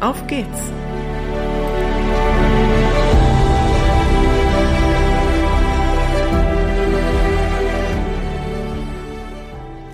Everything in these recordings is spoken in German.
auf geht's!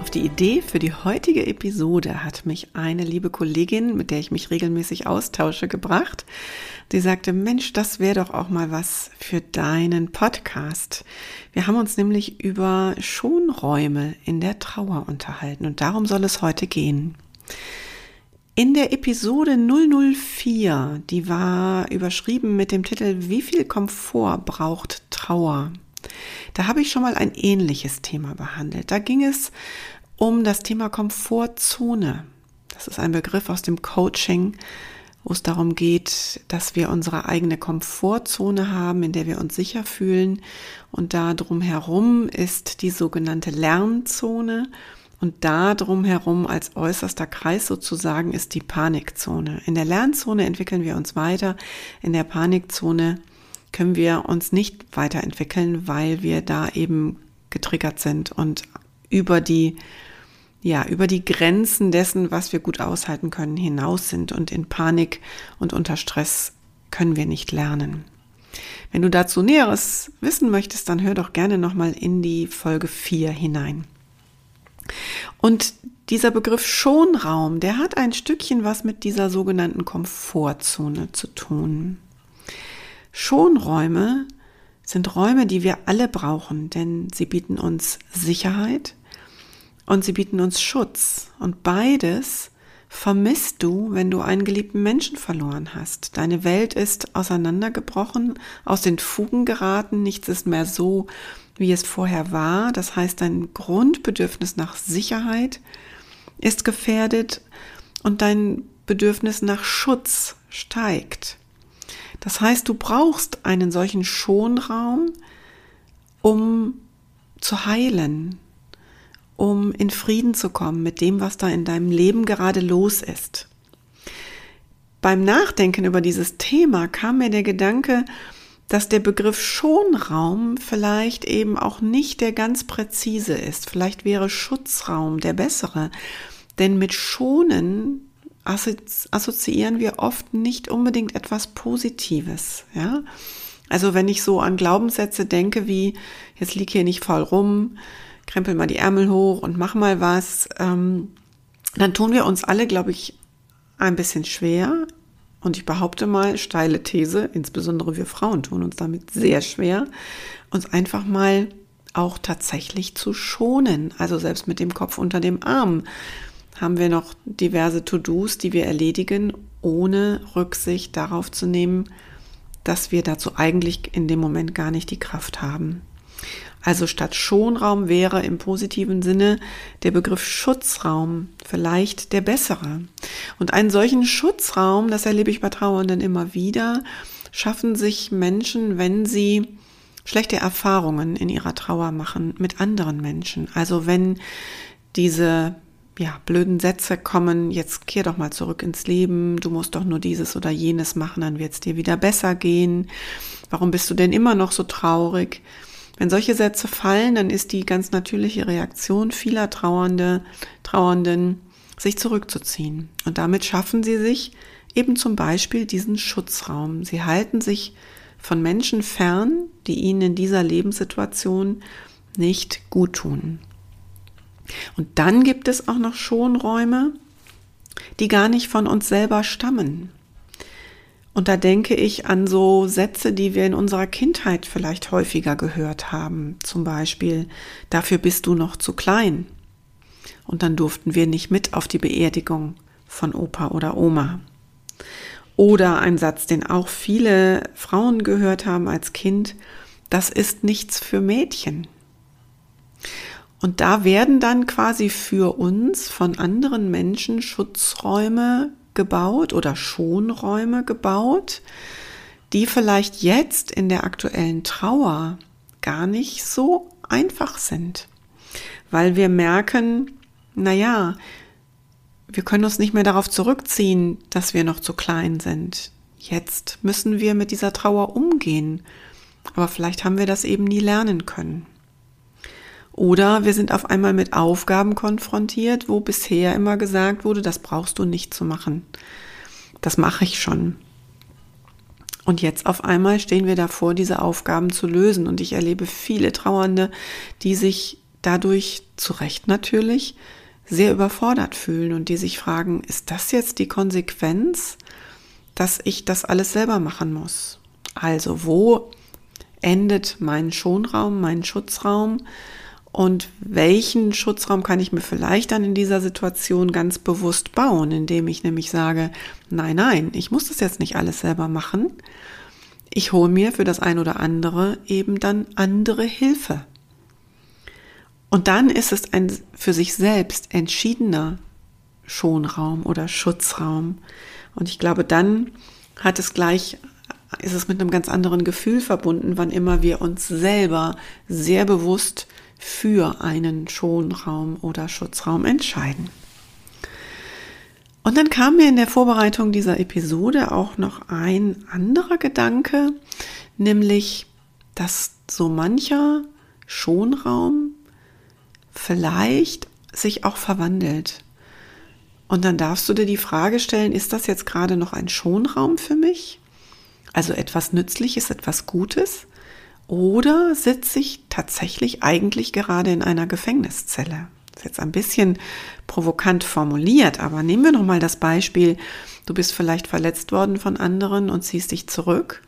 Auf die Idee für die heutige Episode hat mich eine liebe Kollegin, mit der ich mich regelmäßig austausche, gebracht. Die sagte, Mensch, das wäre doch auch mal was für deinen Podcast. Wir haben uns nämlich über Schonräume in der Trauer unterhalten und darum soll es heute gehen. In der Episode 004, die war überschrieben mit dem Titel Wie viel Komfort braucht Trauer? Da habe ich schon mal ein ähnliches Thema behandelt. Da ging es um das Thema Komfortzone. Das ist ein Begriff aus dem Coaching, wo es darum geht, dass wir unsere eigene Komfortzone haben, in der wir uns sicher fühlen. Und da drumherum ist die sogenannte Lernzone. Und da drumherum als äußerster Kreis sozusagen ist die Panikzone. In der Lernzone entwickeln wir uns weiter. In der Panikzone können wir uns nicht weiterentwickeln, weil wir da eben getriggert sind und über die ja, über die Grenzen dessen, was wir gut aushalten können, hinaus sind und in Panik und unter Stress können wir nicht lernen. Wenn du dazu Näheres wissen möchtest, dann hör doch gerne nochmal in die Folge 4 hinein. Und dieser Begriff Schonraum, der hat ein Stückchen was mit dieser sogenannten Komfortzone zu tun. Schonräume sind Räume, die wir alle brauchen, denn sie bieten uns Sicherheit und sie bieten uns Schutz. Und beides vermisst du, wenn du einen geliebten Menschen verloren hast. Deine Welt ist auseinandergebrochen, aus den Fugen geraten, nichts ist mehr so, wie es vorher war. Das heißt, dein Grundbedürfnis nach Sicherheit ist gefährdet und dein Bedürfnis nach Schutz steigt. Das heißt, du brauchst einen solchen Schonraum, um zu heilen, um in Frieden zu kommen mit dem, was da in deinem Leben gerade los ist. Beim Nachdenken über dieses Thema kam mir der Gedanke, dass der Begriff Schonraum vielleicht eben auch nicht der ganz präzise ist. Vielleicht wäre Schutzraum der bessere. Denn mit Schonen assoziieren wir oft nicht unbedingt etwas Positives, ja. Also wenn ich so an Glaubenssätze denke wie, jetzt lieg hier nicht voll rum, krempel mal die Ärmel hoch und mach mal was, ähm, dann tun wir uns alle, glaube ich, ein bisschen schwer, und ich behaupte mal, steile These, insbesondere wir Frauen tun uns damit sehr schwer, uns einfach mal auch tatsächlich zu schonen. Also selbst mit dem Kopf unter dem Arm haben wir noch diverse To-Dos, die wir erledigen, ohne Rücksicht darauf zu nehmen, dass wir dazu eigentlich in dem Moment gar nicht die Kraft haben. Also statt Schonraum wäre im positiven Sinne der Begriff Schutzraum vielleicht der bessere. Und einen solchen Schutzraum, das erlebe ich bei Trauernden immer wieder, schaffen sich Menschen, wenn sie schlechte Erfahrungen in ihrer Trauer machen mit anderen Menschen. Also wenn diese ja, blöden Sätze kommen, jetzt kehr doch mal zurück ins Leben, du musst doch nur dieses oder jenes machen, dann wird es dir wieder besser gehen. Warum bist du denn immer noch so traurig? Wenn solche Sätze fallen, dann ist die ganz natürliche Reaktion vieler Trauernde, Trauernden, sich zurückzuziehen. Und damit schaffen sie sich eben zum Beispiel diesen Schutzraum. Sie halten sich von Menschen fern, die ihnen in dieser Lebenssituation nicht gut tun. Und dann gibt es auch noch Schonräume, die gar nicht von uns selber stammen. Und da denke ich an so Sätze, die wir in unserer Kindheit vielleicht häufiger gehört haben. Zum Beispiel, dafür bist du noch zu klein. Und dann durften wir nicht mit auf die Beerdigung von Opa oder Oma. Oder ein Satz, den auch viele Frauen gehört haben als Kind, das ist nichts für Mädchen. Und da werden dann quasi für uns von anderen Menschen Schutzräume gebaut oder Schonräume gebaut, die vielleicht jetzt in der aktuellen Trauer gar nicht so einfach sind, weil wir merken, naja, wir können uns nicht mehr darauf zurückziehen, dass wir noch zu klein sind. Jetzt müssen wir mit dieser Trauer umgehen, aber vielleicht haben wir das eben nie lernen können. Oder wir sind auf einmal mit Aufgaben konfrontiert, wo bisher immer gesagt wurde, das brauchst du nicht zu machen. Das mache ich schon. Und jetzt auf einmal stehen wir davor, diese Aufgaben zu lösen. Und ich erlebe viele Trauernde, die sich dadurch, zu Recht natürlich, sehr überfordert fühlen und die sich fragen, ist das jetzt die Konsequenz, dass ich das alles selber machen muss? Also wo endet mein Schonraum, mein Schutzraum? Und welchen Schutzraum kann ich mir vielleicht dann in dieser Situation ganz bewusst bauen, indem ich nämlich sage, nein, nein, ich muss das jetzt nicht alles selber machen. Ich hole mir für das ein oder andere eben dann andere Hilfe. Und dann ist es ein für sich selbst entschiedener Schonraum oder Schutzraum. Und ich glaube, dann hat es gleich, ist es mit einem ganz anderen Gefühl verbunden, wann immer wir uns selber sehr bewusst für einen Schonraum oder Schutzraum entscheiden. Und dann kam mir in der Vorbereitung dieser Episode auch noch ein anderer Gedanke, nämlich, dass so mancher Schonraum vielleicht sich auch verwandelt. Und dann darfst du dir die Frage stellen, ist das jetzt gerade noch ein Schonraum für mich? Also etwas Nützliches, etwas Gutes? Oder sitze ich tatsächlich eigentlich gerade in einer Gefängniszelle? Das ist jetzt ein bisschen provokant formuliert, aber nehmen wir noch mal das Beispiel, du bist vielleicht verletzt worden von anderen und ziehst dich zurück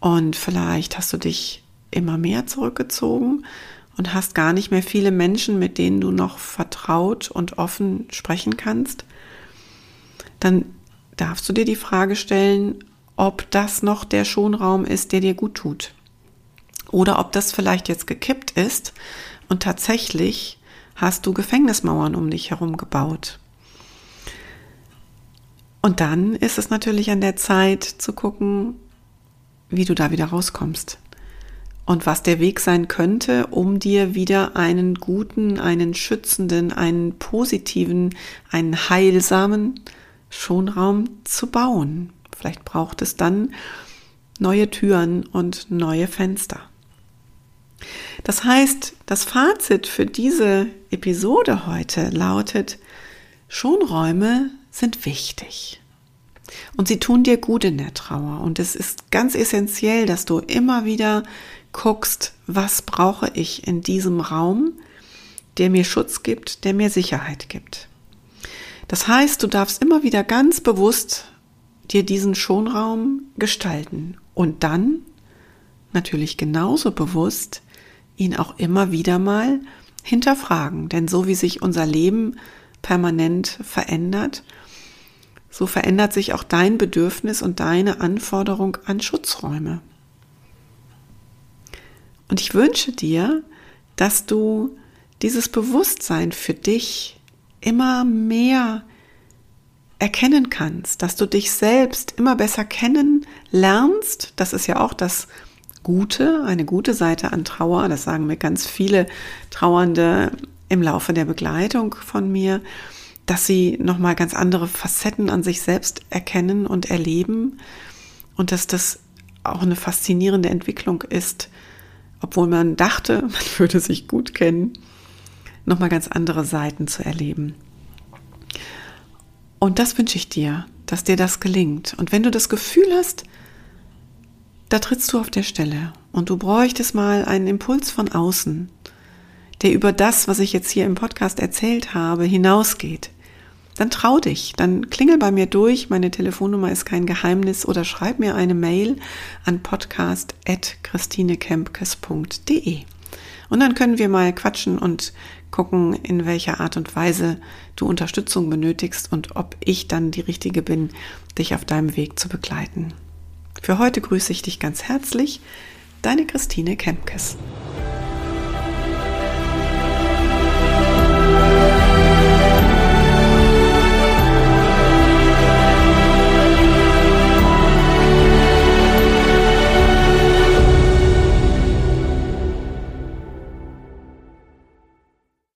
und vielleicht hast du dich immer mehr zurückgezogen und hast gar nicht mehr viele Menschen, mit denen du noch vertraut und offen sprechen kannst, dann darfst du dir die Frage stellen, ob das noch der Schonraum ist, der dir gut tut oder ob das vielleicht jetzt gekippt ist und tatsächlich hast du Gefängnismauern um dich herum gebaut. Und dann ist es natürlich an der Zeit zu gucken, wie du da wieder rauskommst und was der Weg sein könnte, um dir wieder einen guten, einen schützenden, einen positiven, einen heilsamen Schonraum zu bauen. Vielleicht braucht es dann neue Türen und neue Fenster. Das heißt, das Fazit für diese Episode heute lautet, Schonräume sind wichtig. Und sie tun dir gut in der Trauer. Und es ist ganz essentiell, dass du immer wieder guckst, was brauche ich in diesem Raum, der mir Schutz gibt, der mir Sicherheit gibt. Das heißt, du darfst immer wieder ganz bewusst dir diesen Schonraum gestalten und dann natürlich genauso bewusst ihn auch immer wieder mal hinterfragen. Denn so wie sich unser Leben permanent verändert, so verändert sich auch dein Bedürfnis und deine Anforderung an Schutzräume. Und ich wünsche dir, dass du dieses Bewusstsein für dich immer mehr erkennen kannst, dass du dich selbst immer besser kennen lernst. Das ist ja auch das gute, eine gute Seite an Trauer. Das sagen mir ganz viele Trauernde im Laufe der Begleitung von mir, dass sie nochmal ganz andere Facetten an sich selbst erkennen und erleben und dass das auch eine faszinierende Entwicklung ist, obwohl man dachte, man würde sich gut kennen, nochmal ganz andere Seiten zu erleben. Und das wünsche ich dir, dass dir das gelingt. Und wenn du das Gefühl hast, da trittst du auf der Stelle und du bräuchtest mal einen Impuls von außen, der über das, was ich jetzt hier im Podcast erzählt habe, hinausgeht. Dann trau dich, dann klingel bei mir durch, meine Telefonnummer ist kein Geheimnis oder schreib mir eine Mail an podcast.christinekempkes.de. Und dann können wir mal quatschen und gucken, in welcher Art und Weise du Unterstützung benötigst und ob ich dann die Richtige bin, dich auf deinem Weg zu begleiten. Für heute grüße ich dich ganz herzlich, deine Christine Kempkes.